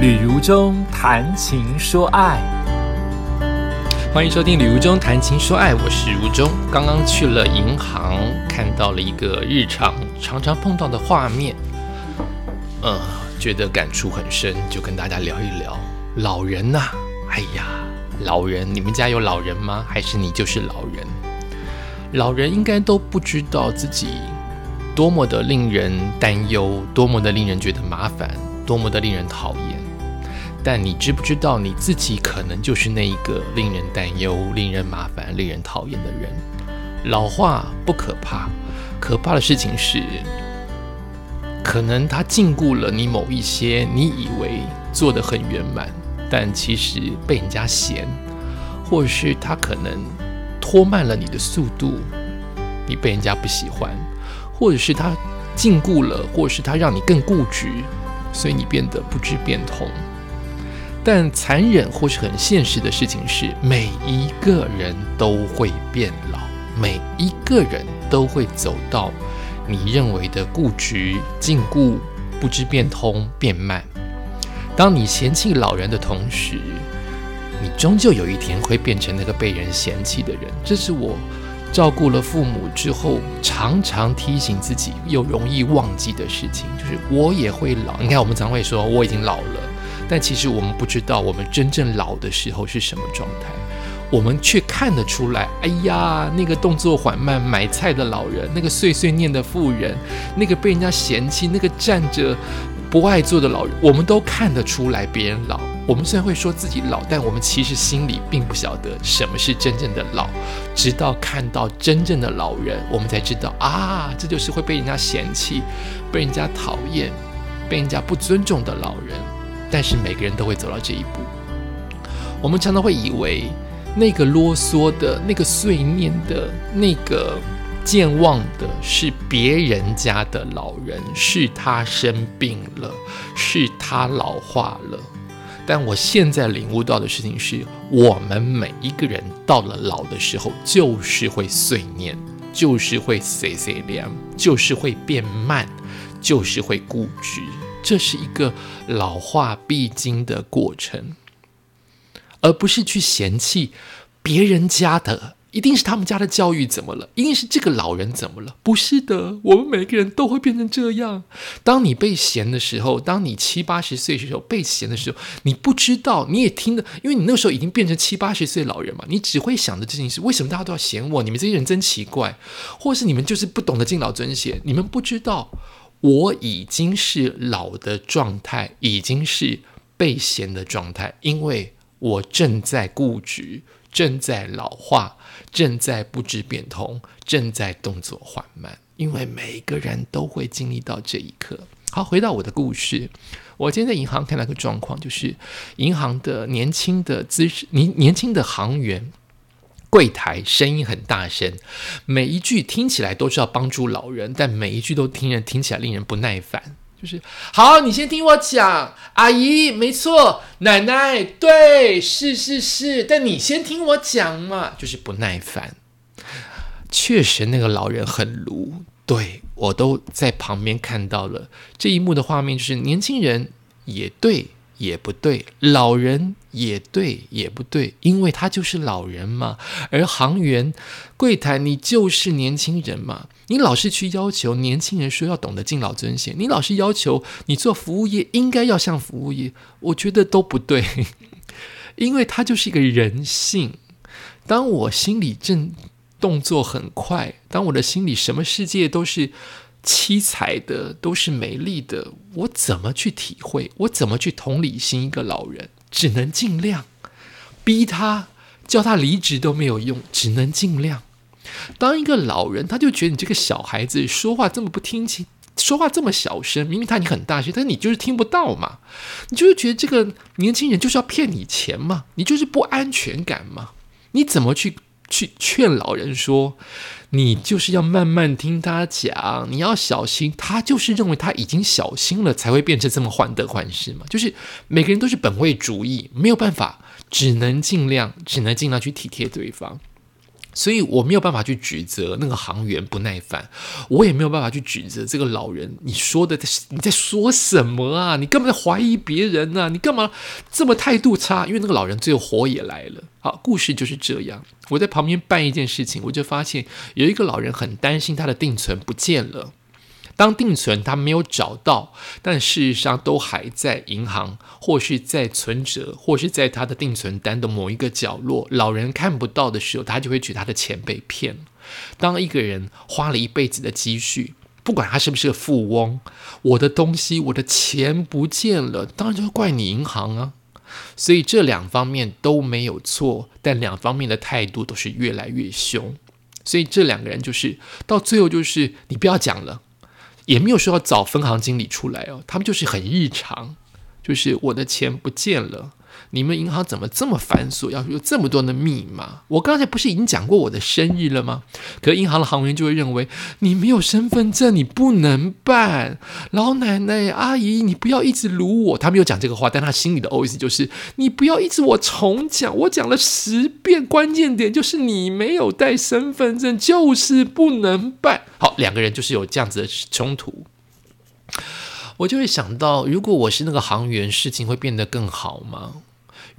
旅如中谈情说爱，欢迎收听《旅如中谈情说爱》，我是如中。刚刚去了银行，看到了一个日常常常碰到的画面，呃，觉得感触很深，就跟大家聊一聊老人呐。哎呀，老人，你们家有老人吗？还是你就是老人？老人应该都不知道自己多么的令人担忧，多么的令人觉得麻烦，多么的令人讨厌。但你知不知道你自己可能就是那一个令人担忧、令人麻烦、令人讨厌的人？老化不可怕，可怕的事情是，可能他禁锢了你某一些你以为做得很圆满，但其实被人家嫌，或者是他可能拖慢了你的速度，你被人家不喜欢，或者是他禁锢了，或者是他让你更固执，所以你变得不知变通。但残忍或是很现实的事情是，每一个人都会变老，每一个人都会走到你认为的固执、禁锢、不知变通、变慢。当你嫌弃老人的同时，你终究有一天会变成那个被人嫌弃的人。这是我照顾了父母之后，常常提醒自己又容易忘记的事情，就是我也会老。你看，我们常会说我已经老了。但其实我们不知道，我们真正老的时候是什么状态，我们却看得出来。哎呀，那个动作缓慢买菜的老人，那个碎碎念的妇人，那个被人家嫌弃，那个站着不爱坐的老人，我们都看得出来别人老。我们虽然会说自己老，但我们其实心里并不晓得什么是真正的老。直到看到真正的老人，我们才知道啊，这就是会被人家嫌弃、被人家讨厌、被人家不尊重的老人。但是每个人都会走到这一步。我们常常会以为，那个啰嗦的、那个碎念的、那个健忘的，是别人家的老人，是他生病了，是他老化了。但我现在领悟到的事情是，我们每一个人到了老的时候，就是会碎念，就是会碎碎念，就是会变慢，就是会固执。这是一个老化必经的过程，而不是去嫌弃别人家的，一定是他们家的教育怎么了？一定是这个老人怎么了？不是的，我们每个人都会变成这样。当你被嫌的时候，当你七八十岁的时候被嫌的时候，你不知道，你也听的，因为你那时候已经变成七八十岁老人嘛，你只会想着这件事：为什么大家都要嫌我？你们这些人真奇怪，或是你们就是不懂得敬老尊贤，你们不知道。我已经是老的状态，已经是被嫌的状态，因为我正在固执，正在老化，正在不知变通，正在动作缓慢。因为每个人都会经历到这一刻。好，回到我的故事，我今天在银行看到一个状况，就是银行的年轻的资深年年轻的行员。柜台声音很大声，每一句听起来都是要帮助老人，但每一句都听人听起来令人不耐烦。就是好，你先听我讲，阿姨没错，奶奶对，是是是，但你先听我讲嘛，就是不耐烦。确实，那个老人很鲁，对我都在旁边看到了这一幕的画面，就是年轻人也对。也不对，老人也对，也不对，因为他就是老人嘛。而行员、柜台，你就是年轻人嘛。你老是去要求年轻人说要懂得敬老尊贤，你老是要求你做服务业应该要像服务业，我觉得都不对，因为他就是一个人性。当我心里正动作很快，当我的心里什么世界都是。七彩的都是美丽的，我怎么去体会？我怎么去同理心一个老人？只能尽量逼他，叫他离职都没有用，只能尽量。当一个老人，他就觉得你这个小孩子说话这么不听清，说话这么小声，明明他你很大声，但你就是听不到嘛？你就是觉得这个年轻人就是要骗你钱嘛？你就是不安全感嘛？你怎么去去劝老人说？你就是要慢慢听他讲，你要小心。他就是认为他已经小心了，才会变成这么患得患失嘛。就是每个人都是本位主义，没有办法，只能尽量，只能尽量去体贴对方。所以我没有办法去指责那个行员不耐烦，我也没有办法去指责这个老人。你说的你在说什么啊？你干嘛在怀疑别人呢？你干嘛这么态度差？因为那个老人最后火也来了。好，故事就是这样。我在旁边办一件事情，我就发现有一个老人很担心他的定存不见了。当定存他没有找到，但事实上都还在银行，或是在存折，或是在他的定存单的某一个角落，老人看不到的时候，他就会觉得他的钱被骗了。当一个人花了一辈子的积蓄，不管他是不是个富翁，我的东西，我的钱不见了，当然就会怪你银行啊。所以这两方面都没有错，但两方面的态度都是越来越凶。所以这两个人就是到最后就是你不要讲了。也没有说要找分行经理出来哦，他们就是很异常，就是我的钱不见了，你们银行怎么这么繁琐，要有这么多的密码？我刚才不是已经讲过我的生日了吗？可银行的行员就会认为你没有身份证，你不能办。老奶奶、阿姨，你不要一直撸我。他没有讲这个话，但他心里的 OS 就是你不要一直我重讲，我讲了十遍，关键点就是你没有带身份证，就是不能办。好，两个人就是有这样子的冲突，我就会想到，如果我是那个行员，事情会变得更好吗？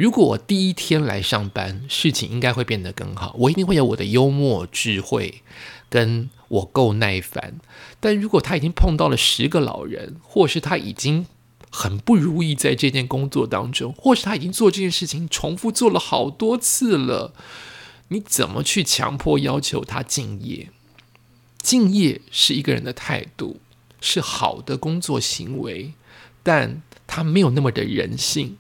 如果我第一天来上班，事情应该会变得更好，我一定会有我的幽默智慧，跟我够耐烦。但如果他已经碰到了十个老人，或是他已经很不如意在这件工作当中，或是他已经做这件事情重复做了好多次了，你怎么去强迫要求他敬业？敬业是一个人的态度，是好的工作行为，但他没有那么的人性。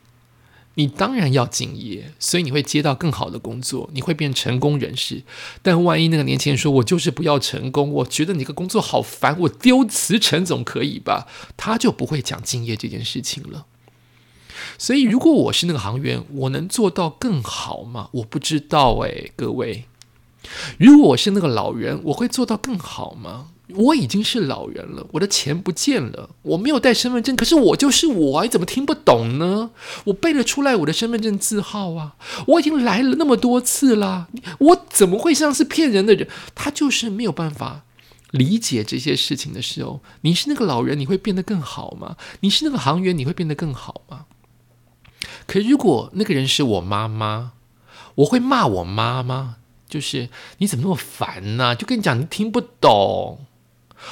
你当然要敬业，所以你会接到更好的工作，你会变成功人士。但万一那个年轻人说：“我就是不要成功，我觉得你个工作好烦，我丢辞呈总可以吧？”他就不会讲敬业这件事情了。所以，如果我是那个行员，我能做到更好吗？我不知道诶，各位。如果我是那个老人，我会做到更好吗？我已经是老人了，我的钱不见了，我没有带身份证，可是我就是我，你怎么听不懂呢？我背了出来我的身份证字号啊，我已经来了那么多次了，我怎么会像是骗人的人？他就是没有办法理解这些事情的时候，你是那个老人，你会变得更好吗？你是那个行员，你会变得更好吗？可如果那个人是我妈妈，我会骂我妈妈。就是你怎么那么烦呢？就跟你讲，你听不懂，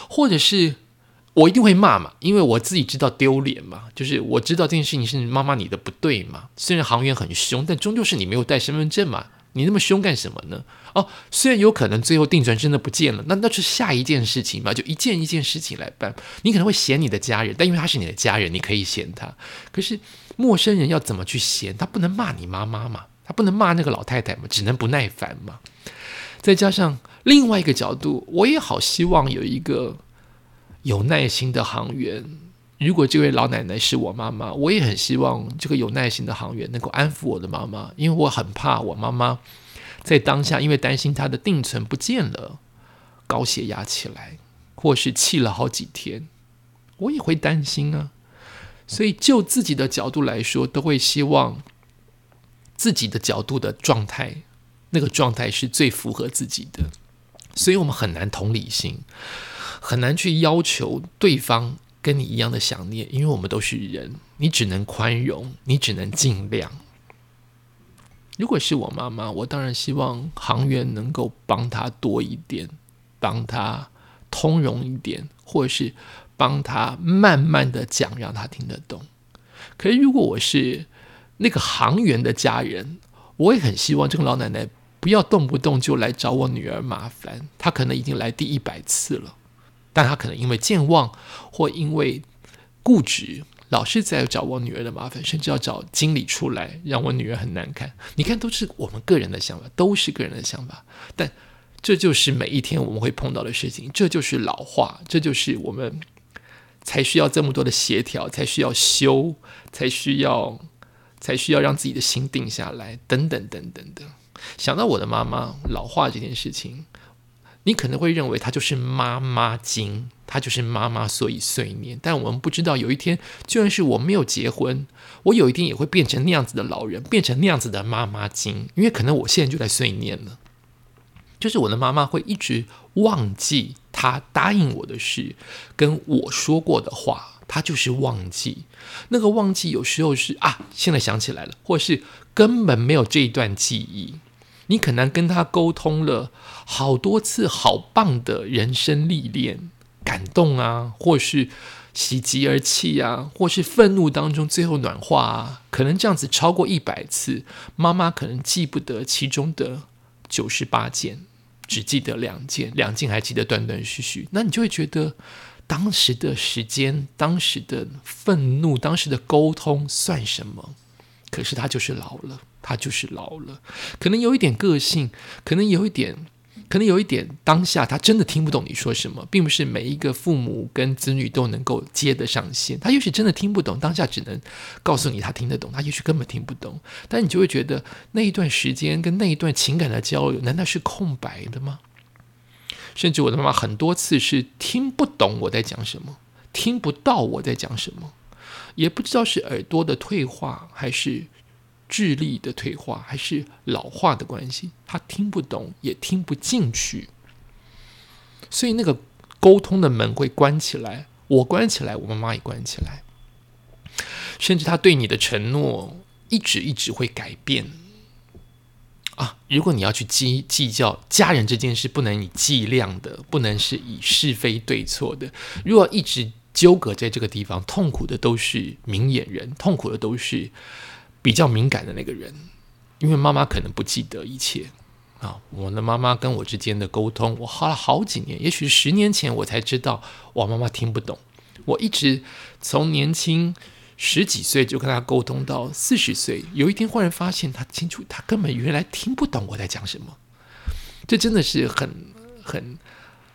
或者是我一定会骂嘛，因为我自己知道丢脸嘛。就是我知道这件事情是妈妈你的不对嘛。虽然行员很凶，但终究是你没有带身份证嘛。你那么凶干什么呢？哦，虽然有可能最后定存真的不见了，那那是下一件事情嘛，就一件一件事情来办。你可能会嫌你的家人，但因为他是你的家人，你可以嫌他。可是陌生人要怎么去嫌？他不能骂你妈妈嘛。他不能骂那个老太太嘛，只能不耐烦嘛。再加上另外一个角度，我也好希望有一个有耐心的行员。如果这位老奶奶是我妈妈，我也很希望这个有耐心的行员能够安抚我的妈妈，因为我很怕我妈妈在当下，因为担心她的定存不见了，高血压起来，或是气了好几天，我也会担心啊。所以就自己的角度来说，都会希望。自己的角度的状态，那个状态是最符合自己的，所以我们很难同理心，很难去要求对方跟你一样的想念，因为我们都是人，你只能宽容，你只能尽量。如果是我妈妈，我当然希望行员能够帮他多一点，帮他通融一点，或者是帮他慢慢的讲，让他听得懂。可是如果我是，那个行员的家人，我也很希望这个老奶奶不要动不动就来找我女儿麻烦。她可能已经来第一百次了，但她可能因为健忘或因为固执，老是在找我女儿的麻烦，甚至要找经理出来让我女儿很难看。你看，都是我们个人的想法，都是个人的想法。但这就是每一天我们会碰到的事情，这就是老化，这就是我们才需要这么多的协调，才需要修，才需要。才需要让自己的心定下来，等等等等的。想到我的妈妈老化这件事情，你可能会认为她就是妈妈经，她就是妈妈，所以碎念。但我们不知道，有一天，就算是我没有结婚，我有一天也会变成那样子的老人，变成那样子的妈妈经，因为可能我现在就在碎念了。就是我的妈妈会一直忘记她答应我的事，跟我说过的话，他就是忘记。那个忘记有时候是啊，现在想起来了，或是根本没有这一段记忆。你可能跟他沟通了好多次，好棒的人生历练、感动啊，或是喜极而泣啊，或是愤怒当中最后暖化啊，可能这样子超过一百次，妈妈可能记不得其中的九十八件，只记得两件，两件还记得断断续续，那你就会觉得当时的时间、当时的愤怒、当时的沟通算什么？可是他就是老了。他就是老了，可能有一点个性，可能有一点，可能有一点当下他真的听不懂你说什么，并不是每一个父母跟子女都能够接得上线。他也许真的听不懂，当下只能告诉你他听得懂，他也许根本听不懂。但你就会觉得那一段时间跟那一段情感的交流，难道是空白的吗？甚至我的妈妈很多次是听不懂我在讲什么，听不到我在讲什么，也不知道是耳朵的退化还是。智力的退化还是老化的关系，他听不懂也听不进去，所以那个沟通的门会关起来，我关起来，我妈妈也关起来，甚至他对你的承诺一直一直会改变啊！如果你要去计计较家人这件事，不能以计量的，不能是以是非对错的，如果一直纠葛在这个地方，痛苦的都是明眼人，痛苦的都是。比较敏感的那个人，因为妈妈可能不记得一切啊。我的妈妈跟我之间的沟通，我花了好几年，也许十年前我才知道，我妈妈听不懂。我一直从年轻十几岁就跟他沟通到四十岁，有一天忽然发现，他清楚，他根本原来听不懂我在讲什么。这真的是很很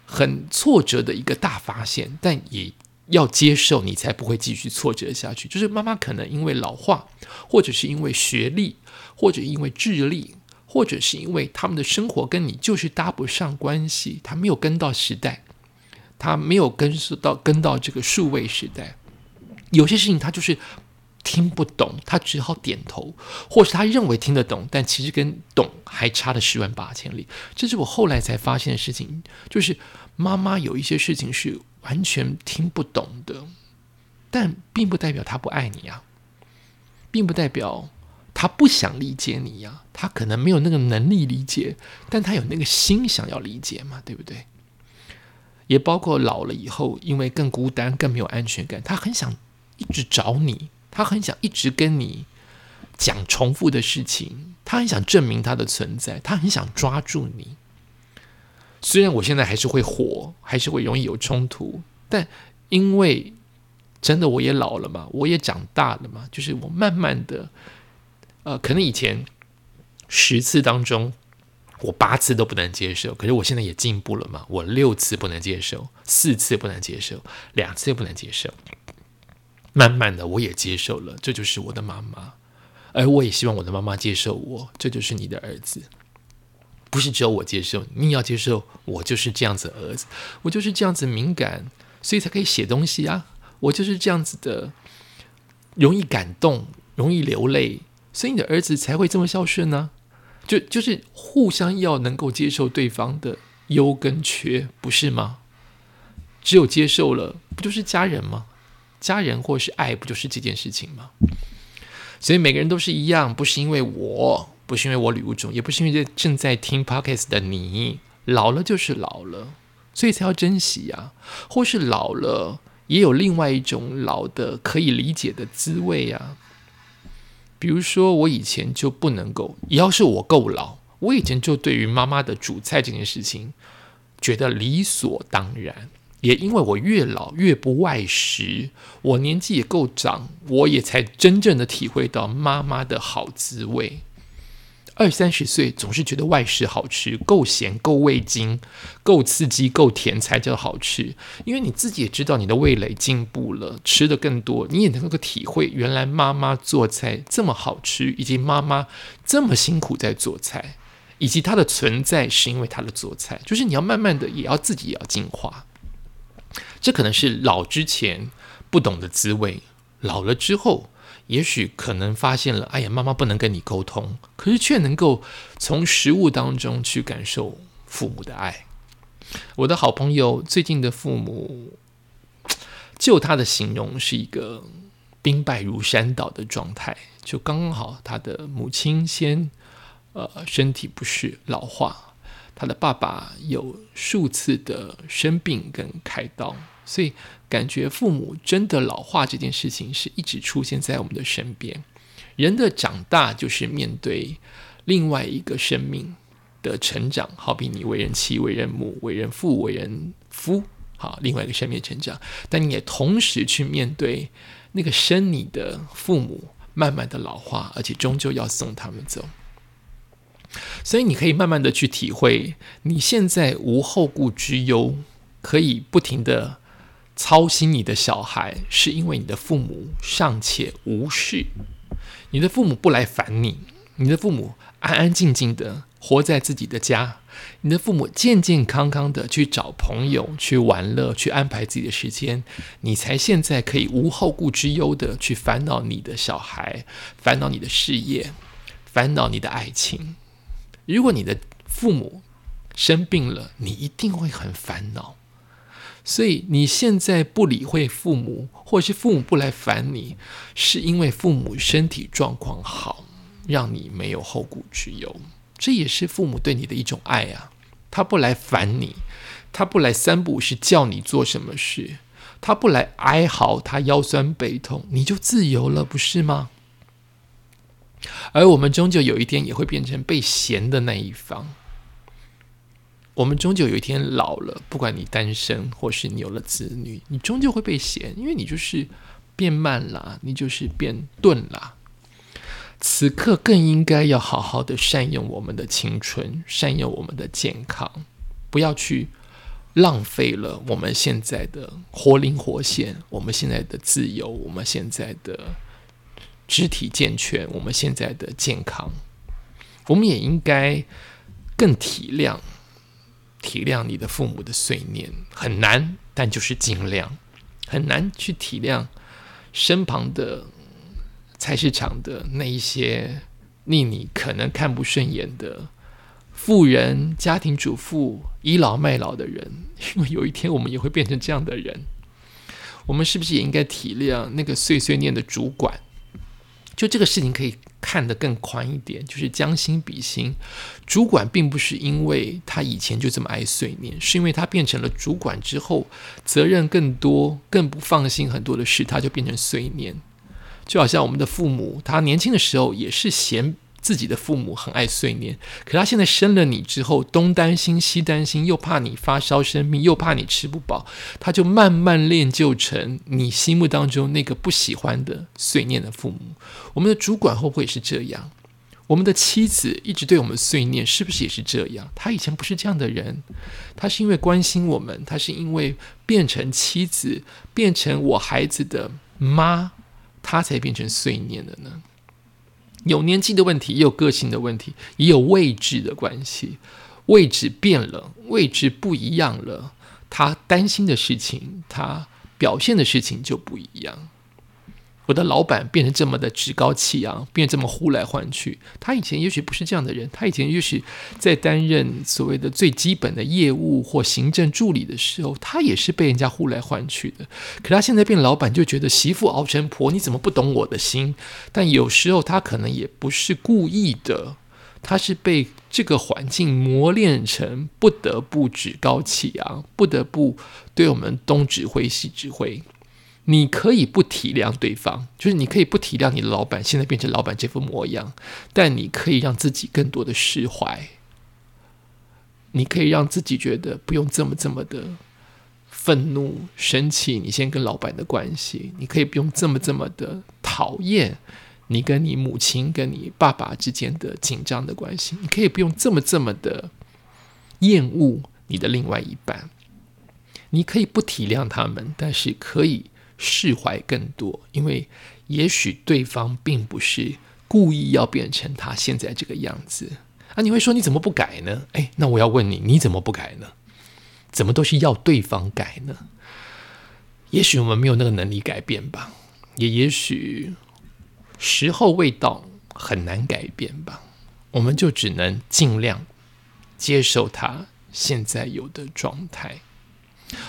很挫折的一个大发现，但也。要接受你才不会继续挫折下去。就是妈妈可能因为老化，或者是因为学历，或者因为智力，或者是因为他们的生活跟你就是搭不上关系，他没有跟到时代，他没有跟到跟到这个数位时代。有些事情他就是听不懂，他只好点头，或是他认为听得懂，但其实跟懂还差了十万八千里。这是我后来才发现的事情，就是妈妈有一些事情是。完全听不懂的，但并不代表他不爱你呀，并不代表他不想理解你呀。他可能没有那个能力理解，但他有那个心想要理解嘛，对不对？也包括老了以后，因为更孤单、更没有安全感，他很想去找你，他很想一直跟你讲重复的事情，他很想证明他的存在，他很想抓住你。虽然我现在还是会火，还是会容易有冲突，但因为真的我也老了嘛，我也长大了嘛，就是我慢慢的，呃，可能以前十次当中我八次都不能接受，可是我现在也进步了嘛，我六次不能接受，四次不能接受，两次不能接受，慢慢的我也接受了，这就是我的妈妈，而我也希望我的妈妈接受我，这就是你的儿子。不是只有我接受，你要接受。我就是这样子儿子，我就是这样子敏感，所以才可以写东西啊。我就是这样子的，容易感动，容易流泪，所以你的儿子才会这么孝顺呢。就就是互相要能够接受对方的优跟缺，不是吗？只有接受了，不就是家人吗？家人或是爱，不就是这件事情吗？所以每个人都是一样，不是因为我。不是因为我礼物重，也不是因为正在听 pocket 的你老了就是老了，所以才要珍惜呀。或是老了也有另外一种老的可以理解的滋味呀。比如说我以前就不能够，要是我够老，我以前就对于妈妈的煮菜这件事情觉得理所当然。也因为我越老越不外食，我年纪也够长，我也才真正的体会到妈妈的好滋味。二三十岁总是觉得外食好吃，够咸、够味精、够刺激、够甜才叫好吃。因为你自己也知道你的味蕾进步了，吃的更多，你也能够体会原来妈妈做菜这么好吃，以及妈妈这么辛苦在做菜，以及她的存在是因为她的做菜。就是你要慢慢的也要自己也要进化。这可能是老之前不懂的滋味，老了之后。也许可能发现了，哎呀，妈妈不能跟你沟通，可是却能够从食物当中去感受父母的爱。我的好朋友最近的父母，就他的形容是一个兵败如山倒的状态，就刚刚好他的母亲先呃身体不适老化，他的爸爸有数次的生病跟开刀，所以感觉父母真的老化这件事情是一直出现在我们的身边。人的长大就是面对另外一个生命。的成长，好比你为人妻、为人母、为人父、为人夫，好，另外一个生命成长。但你也同时去面对那个生你的父母慢慢的老化，而且终究要送他们走。所以你可以慢慢的去体会，你现在无后顾之忧，可以不停的操心你的小孩，是因为你的父母尚且无事，你的父母不来烦你，你的父母安安静静的。活在自己的家，你的父母健健康康的去找朋友、去玩乐、去安排自己的时间，你才现在可以无后顾之忧的去烦恼你的小孩、烦恼你的事业、烦恼你的爱情。如果你的父母生病了，你一定会很烦恼。所以你现在不理会父母，或是父母不来烦你，是因为父母身体状况好，让你没有后顾之忧。这也是父母对你的一种爱啊！他不来烦你，他不来三不五时叫你做什么事，他不来哀嚎，他腰酸背痛，你就自由了，不是吗？而我们终究有一天也会变成被嫌的那一方。我们终究有一天老了，不管你单身或是你有了子女，你终究会被嫌，因为你就是变慢了，你就是变钝了。此刻更应该要好好的善用我们的青春，善用我们的健康，不要去浪费了我们现在的活灵活现，我们现在的自由，我们现在的肢体健全，我们现在的健康。我们也应该更体谅体谅你的父母的碎念，很难，但就是尽量很难去体谅身旁的。菜市场的那一些令你可能看不顺眼的富人、家庭主妇、倚老卖老的人，因为有一天我们也会变成这样的人。我们是不是也应该体谅那个碎碎念的主管？就这个事情可以看得更宽一点，就是将心比心。主管并不是因为他以前就这么爱碎念，是因为他变成了主管之后，责任更多，更不放心很多的事，他就变成碎念。就好像我们的父母，他年轻的时候也是嫌自己的父母很爱碎念，可他现在生了你之后，东担心西担心，又怕你发烧生病，又怕你吃不饱，他就慢慢练就成你心目当中那个不喜欢的碎念的父母。我们的主管会不会是这样？我们的妻子一直对我们碎念，是不是也是这样？他以前不是这样的人，他是因为关心我们，他是因为变成妻子，变成我孩子的妈。他才变成碎念的呢？有年纪的问题，也有个性的问题，也有位置的关系。位置变了，位置不一样了，他担心的事情，他表现的事情就不一样。我的老板变成这么的趾高气扬，变这么呼来唤去。他以前也许不是这样的人，他以前也许在担任所谓的最基本的业务或行政助理的时候，他也是被人家呼来唤去的。可他现在变老板，就觉得媳妇熬成婆，你怎么不懂我的心？但有时候他可能也不是故意的，他是被这个环境磨练成不得不趾高气扬，不得不对我们东指挥西指挥。你可以不体谅对方，就是你可以不体谅你的老板现在变成老板这副模样，但你可以让自己更多的释怀。你可以让自己觉得不用这么这么的愤怒、生气。你先跟老板的关系，你可以不用这么这么的讨厌你跟你母亲、跟你爸爸之间的紧张的关系。你可以不用这么这么的厌恶你的另外一半。你可以不体谅他们，但是可以。释怀更多，因为也许对方并不是故意要变成他现在这个样子啊！你会说你怎么不改呢？哎，那我要问你，你怎么不改呢？怎么都是要对方改呢？也许我们没有那个能力改变吧，也也许时候未到，很难改变吧。我们就只能尽量接受他现在有的状态。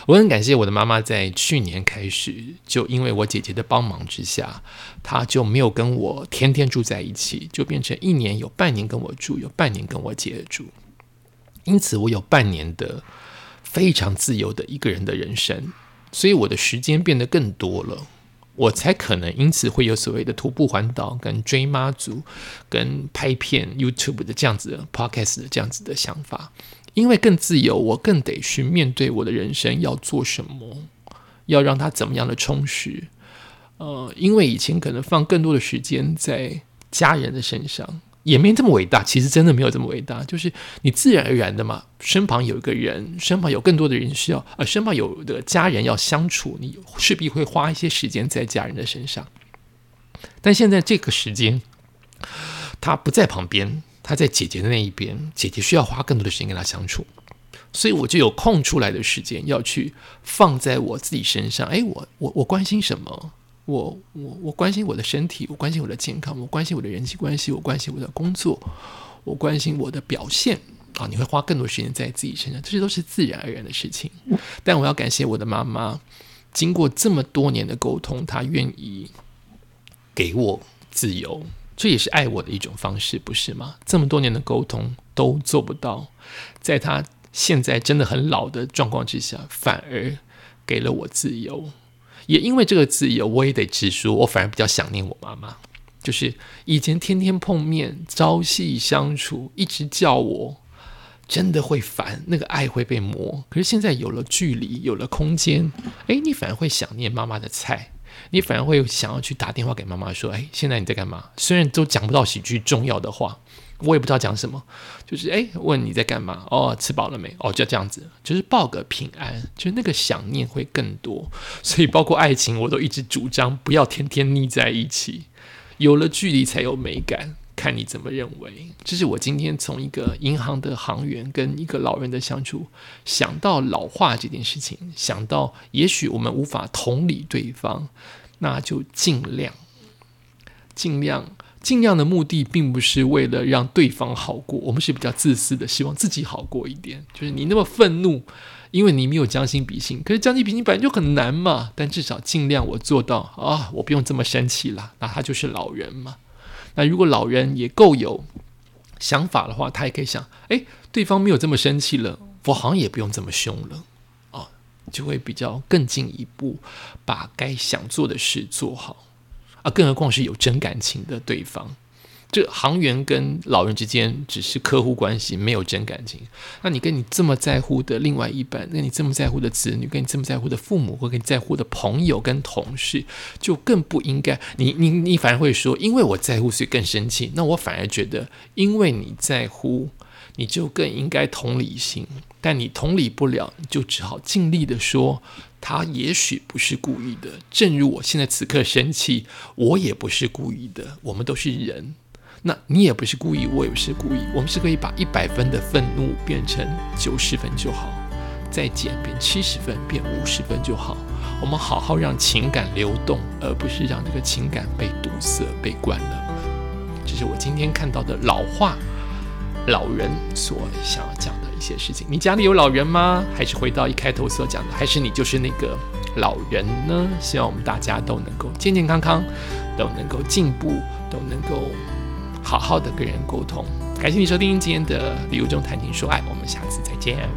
我很感谢我的妈妈，在去年开始，就因为我姐姐的帮忙之下，她就没有跟我天天住在一起，就变成一年有半年跟我住，有半年跟我姐住。因此，我有半年的非常自由的一个人的人生，所以我的时间变得更多了，我才可能因此会有所谓的徒步环岛、跟追妈祖、跟拍片 YouTube 的这样子的 Podcast 的这样子的想法。因为更自由，我更得去面对我的人生要做什么，要让它怎么样的充实。呃，因为以前可能放更多的时间在家人的身上，也没这么伟大。其实真的没有这么伟大，就是你自然而然的嘛，身旁有一个人，身旁有更多的人需要，呃，身旁有的家人要相处，你势必会花一些时间在家人的身上。但现在这个时间，他不在旁边。他在姐姐的那一边，姐姐需要花更多的时间跟他相处，所以我就有空出来的时间要去放在我自己身上。哎，我我我关心什么？我我我关心我的身体，我关心我的健康，我关心我的人际关系，我关心我的工作，我关心我的表现啊！你会花更多时间在自己身上，这些都是自然而然的事情。但我要感谢我的妈妈，经过这么多年的沟通，她愿意给我自由。这也是爱我的一种方式，不是吗？这么多年的沟通都做不到，在他现在真的很老的状况之下，反而给了我自由。也因为这个自由，我也得直说，我反而比较想念我妈妈。就是以前天天碰面、朝夕相处，一直叫我，真的会烦，那个爱会被磨。可是现在有了距离，有了空间，诶，你反而会想念妈妈的菜。你反而会想要去打电话给妈妈说：“哎，现在你在干嘛？”虽然都讲不到几句重要的话，我也不知道讲什么，就是哎，问你在干嘛？哦，吃饱了没？哦，就这样子，就是报个平安，就是那个想念会更多。所以，包括爱情，我都一直主张不要天天腻在一起，有了距离才有美感。看你怎么认为，这是我今天从一个银行的行员跟一个老人的相处，想到老化这件事情，想到也许我们无法同理对方，那就尽量、尽量、尽量的目的，并不是为了让对方好过，我们是比较自私的，希望自己好过一点。就是你那么愤怒，因为你没有将心比心，可是将心比心本来就很难嘛。但至少尽量我做到啊，我不用这么生气了，那他就是老人嘛。那如果老人也够有想法的话，他也可以想：哎，对方没有这么生气了，我好像也不用这么凶了，啊，就会比较更进一步，把该想做的事做好啊。更何况是有真感情的对方。这行员跟老人之间只是客户关系，没有真感情。那你跟你这么在乎的另外一半，跟你这么在乎的子女，跟你这么在乎的父母，或跟你在乎的朋友跟同事，就更不应该。你你你反而会说，因为我在乎，所以更生气。那我反而觉得，因为你在乎，你就更应该同理心。但你同理不了，就只好尽力的说，他也许不是故意的。正如我现在此刻生气，我也不是故意的。我们都是人。那你也不是故意，我也不是故意，我们是可以把一百分的愤怒变成九十分就好，再减变七十分，变五十分就好。我们好好让情感流动，而不是让这个情感被堵塞、被关了。这是我今天看到的老话老人所想要讲的一些事情。你家里有老人吗？还是回到一开头所讲的，还是你就是那个老人呢？希望我们大家都能够健健康康，都能够进步，都能够。好好的跟人沟通，感谢你收听今天的《旅游中谈情说爱》，我们下次再见。